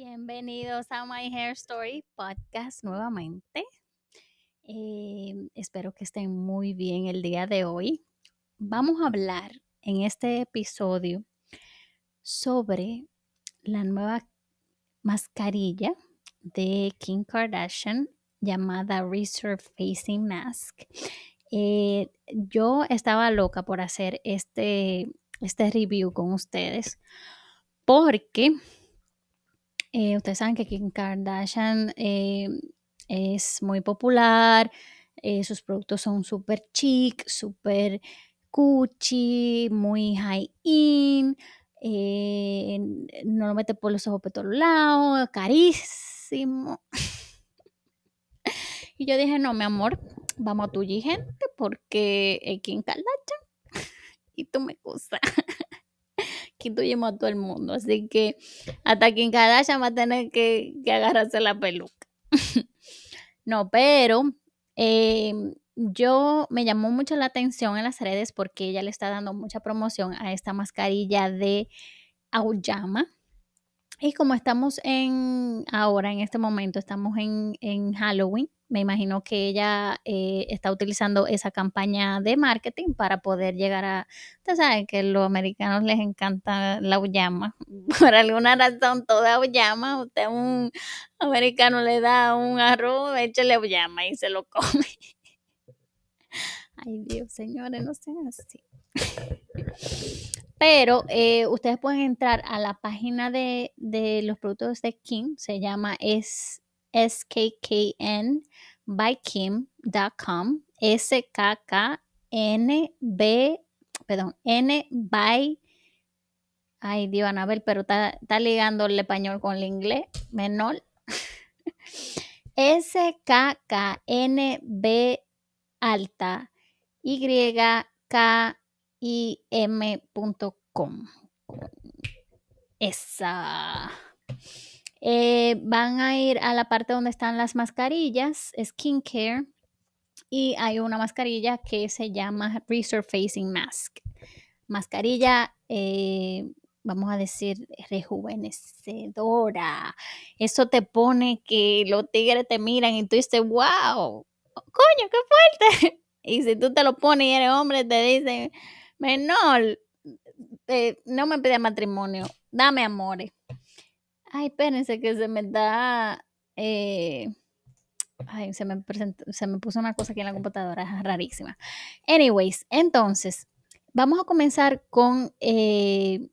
Bienvenidos a My Hair Story podcast nuevamente. Eh, espero que estén muy bien el día de hoy. Vamos a hablar en este episodio sobre la nueva mascarilla de Kim Kardashian llamada Resurfacing Mask. Eh, yo estaba loca por hacer este, este review con ustedes porque eh, ustedes saben que Kim Kardashian eh, es muy popular, eh, sus productos son súper chic, súper cuchi, muy high-in, no lo mete por los ojos por todos lados, carísimo. y yo dije, no, mi amor, vamos a tu gente porque Kim Kardashian y tú me gustas que a todo el mundo. Así que hasta Kim Kardashian va a tener que, agarrarse la peluca. no, pero eh, yo me llamó mucho la atención en las redes porque ella le está dando mucha promoción a esta mascarilla de Aoyama. Y como estamos en ahora, en este momento, estamos en, en Halloween, me imagino que ella eh, está utilizando esa campaña de marketing para poder llegar a, ustedes saben que a los americanos les encanta la uyama, por alguna razón toda uyama, usted a un americano le da un arroz, échale uyama y se lo come. Ay Dios, señores, no sean así. Pero eh, ustedes pueden entrar a la página de, de los productos de King, se llama es skknbykim.com, S-K-K-N-B, perdón, N by, ay Dios, Anabel, pero está, ligando el español con el inglés, menor. S-K-K-N-B alta, Y-K-I-M.com. Esa. Eh, van a ir a la parte donde están las mascarillas, skincare, y hay una mascarilla que se llama Resurfacing Mask. Mascarilla, eh, vamos a decir, rejuvenecedora. Eso te pone que los tigres te miran y tú dices, wow, coño, qué fuerte. Y si tú te lo pones y eres hombre, te dicen, menor, eh, no me pide matrimonio, dame amores. Ay, espérense que se me da. Eh, ay, se me, se me puso una cosa aquí en la computadora, rarísima. Anyways, entonces, vamos a comenzar con eh,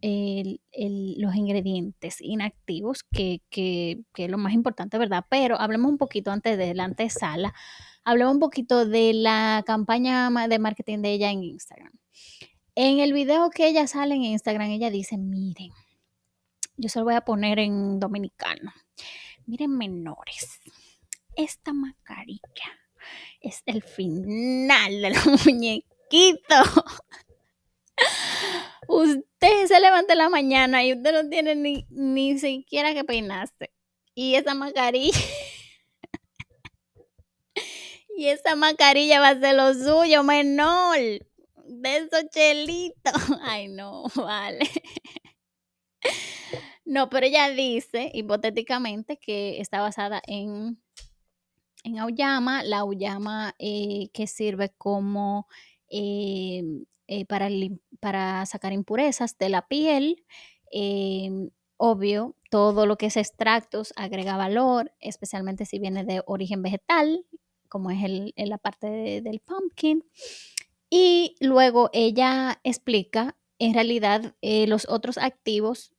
los ingredientes inactivos, que, que, que, es lo más importante, ¿verdad? Pero hablemos un poquito antes de la antesala. Hablemos un poquito de la campaña de marketing de ella en Instagram. En el video que ella sale en Instagram, ella dice, miren, yo se lo voy a poner en dominicano. Miren, menores, esta mascarilla es el final del muñequito. Usted se levanta en la mañana y usted no tiene ni, ni siquiera que peinarse. Y esa mascarilla. y esa mascarilla va a ser lo suyo, menor. De esos chelitos. Ay, no, vale. No, pero ella dice hipotéticamente que está basada en, en Auyama, la Auyama eh, que sirve como eh, eh, para, para, sacar impurezas de la piel. obvio, todo lo que es extractos agrega valor, especialmente si viene de origen vegetal, como es el, la parte del pumpkin. Y luego ella explica en realidad los otros activos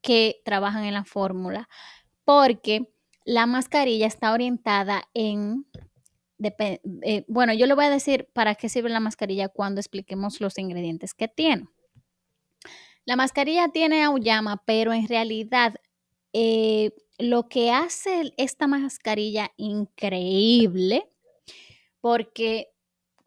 que trabajan en la fórmula, porque la mascarilla está orientada en, eh, bueno, yo le voy a decir para qué sirve la mascarilla cuando expliquemos los ingredientes que tiene. La mascarilla tiene auyama, pero en realidad eh, lo que hace esta mascarilla increíble, porque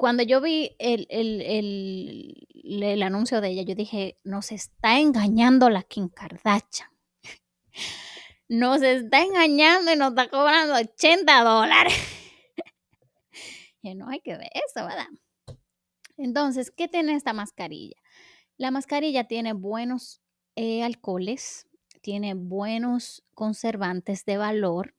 cuando yo vi el, el, anuncio de ella, yo dije, nos está engañando la Kim Kardashian. Nos está engañando y nos está cobrando 80 dólares. y no hay que ver eso, ¿verdad? Entonces, ¿qué tiene esta mascarilla? La mascarilla tiene buenos eh, alcoholes, tiene buenos conservantes de valor,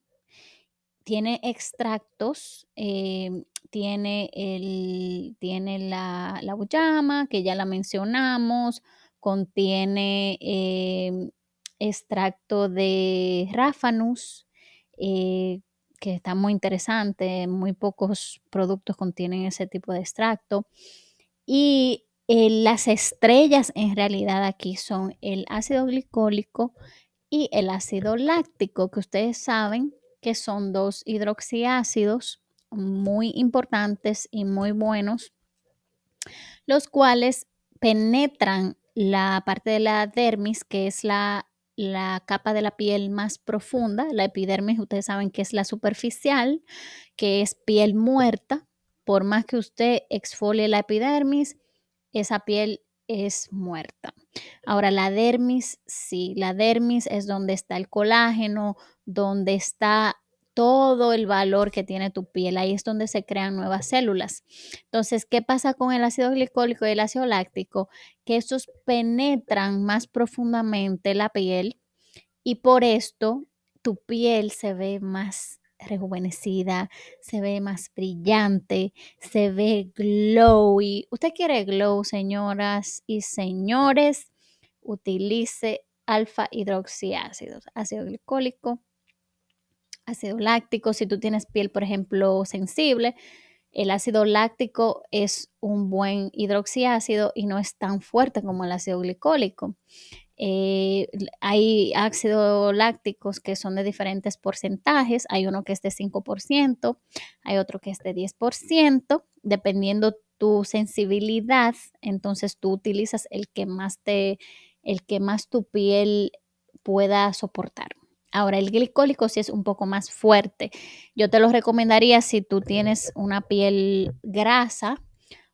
tiene extractos, eh, tiene, el, tiene la, la que ya la mencionamos, contiene eh, extracto de ráfanus, eh, que está muy interesante, muy pocos productos contienen ese tipo de extracto. Y las estrellas en realidad aquí son el ácido glicólico y el ácido láctico, que ustedes saben que son dos hidroxiácidos muy importantes y muy buenos, los cuales penetran la parte de la dermis, que es la, la capa de la piel más profunda. La epidermis, ustedes saben que es la superficial, que es piel muerta. Por más que usted exfolie la epidermis, esa piel es muerta. Ahora, la dermis, sí, la dermis es donde está el colágeno, donde está todo el valor que tiene tu piel. Ahí es donde se crean nuevas células. Entonces, ¿qué pasa con el ácido glicólico y el ácido láctico? Que estos penetran más profundamente la piel y por esto tu piel se ve más rejuvenecida, se ve más brillante, se ve glowy. ¿Usted quiere glow, señoras y señores? Utilice alfa hidroxiácidos, ácido glicólico, ácido láctico. Si tú tienes piel, por ejemplo, sensible, el ácido láctico es un buen hidroxiácido y no es tan fuerte como el ácido glicólico. Eh, hay ácidos lácticos que son de diferentes porcentajes. Hay uno que es de 5%, hay otro que es de 10%, dependiendo tu sensibilidad. Entonces tú utilizas el que más te, el que más tu piel pueda soportar. Ahora, el glicólico sí es un poco más fuerte. Yo te lo recomendaría si tú tienes una piel grasa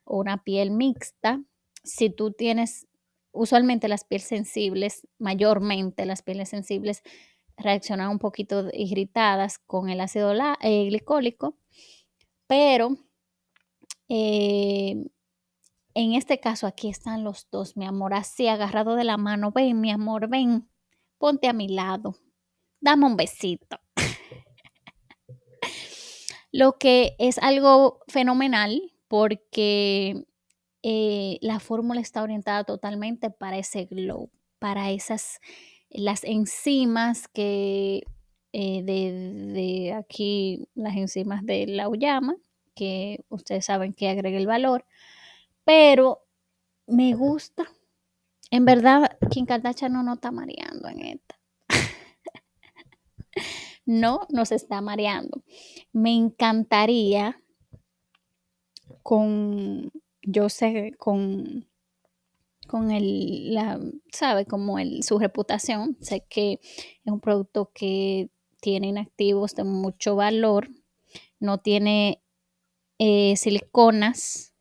o una piel mixta. Si tú tienes usualmente las pieles sensibles, mayormente las pieles sensibles reaccionan un poquito irritadas con el ácido eh, glicólico, pero eh, en este caso aquí están los dos, mi amor, así agarrado de la mano, ven, mi amor, ven, ponte a mi lado, dame un besito. Lo que es algo fenomenal porque eh, la fórmula está orientada totalmente para ese glow, para esas, las enzimas que eh, de, aquí, las enzimas de la uyama, que ustedes saben que agrega el valor, pero me gusta. En verdad, Kim Kardashian no nos está mareando en esta. No nos está mareando. Me encantaría con yo sé con, con el, la, sabe, como el, su reputación, sé que es un producto que tiene inactivos de mucho valor, no tiene eh, siliconas,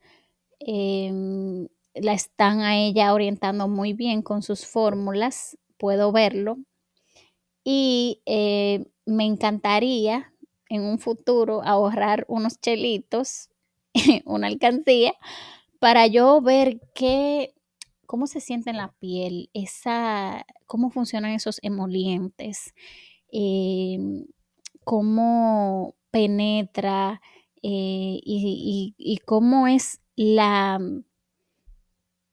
em, la están a ella orientando muy bien con sus fórmulas, puedo verlo, y eh, me encantaría en un futuro ahorrar unos chelitos una alcancía para yo ver qué, cómo se siente en la piel, esa, cómo funcionan esos emolientes, em, cómo penetra eh, y, cómo es la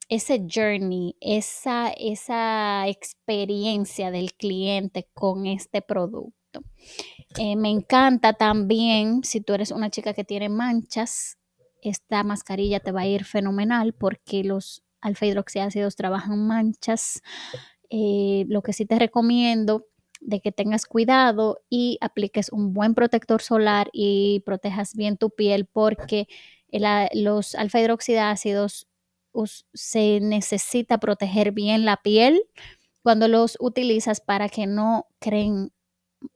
ese journey, esa, esa experiencia del cliente con este producto. Eh, me encanta también si tú eres una chica que tiene manchas, esta mascarilla te va a ir fenomenal porque los alfa hidroxiácidos trabajan manchas. Eh, lo que sí te recomiendo de que tengas cuidado y apliques un buen protector solar y protejas bien tu piel porque los alfa hidroxiácidos se necesita proteger bien la piel cuando los utilizas para que no creen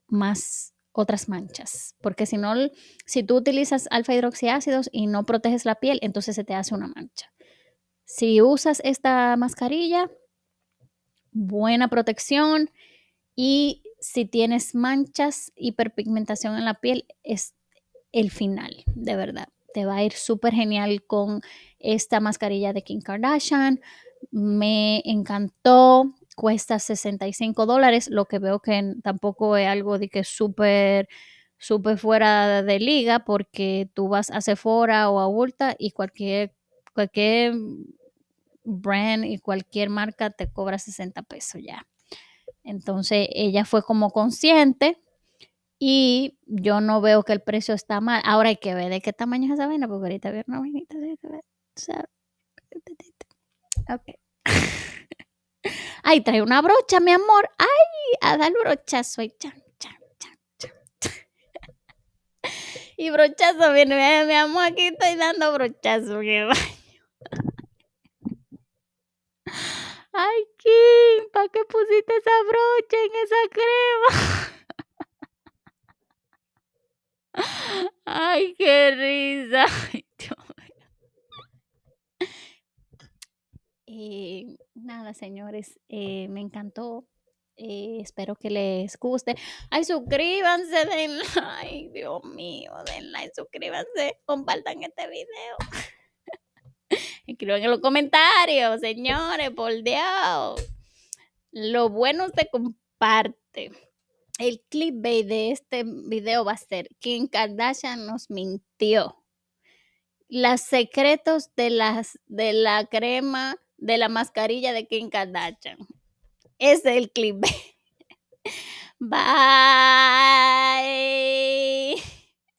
más otras manchas, porque si no, si tú utilizas alfa hidroxiácidos y no proteges la piel, entonces se te hace una mancha. Si usas esta mascarilla, buena protección y si tienes manchas, hiperpigmentación en la piel, es el final, de verdad. Te va a ir súper genial con esta mascarilla de Kim Kardashian. Me encantó. cuesta 65 dólares, lo que veo que tampoco es algo de que súper súper fuera de liga porque tú vas a Sephora o a Ulta y cualquier, cualquier brand y cualquier marca te cobra 60 pesos ya. Entonces ella fue como consciente y yo no veo que el precio está mal. Ahora hay que ver de qué tamaño es esa vaina porque ahorita ver una vainita. Ok. Ay, trae una brocha, mi amor. Ay, a dar brochazo. Ay, y brochazo, viene, mi amor, aquí estoy dando brochazo. Ay, Kim, ¿para qué pusiste esa brocha en esa crema? Ay, qué risa. Eh, nada, señores, eh, me encantó. Eh, espero que les guste. Ay, suscríbanse, den like. Dios mío, den like, suscríbanse, compartan este video. Escriban en los comentarios, señores, por Dios. Lo bueno se comparte. El clipbait de este video va a ser Kim Kardashian nos mintió. Los secretos de, las, de la crema, de la mascarilla de Kim Kardashian. Es el clipbait. Bye.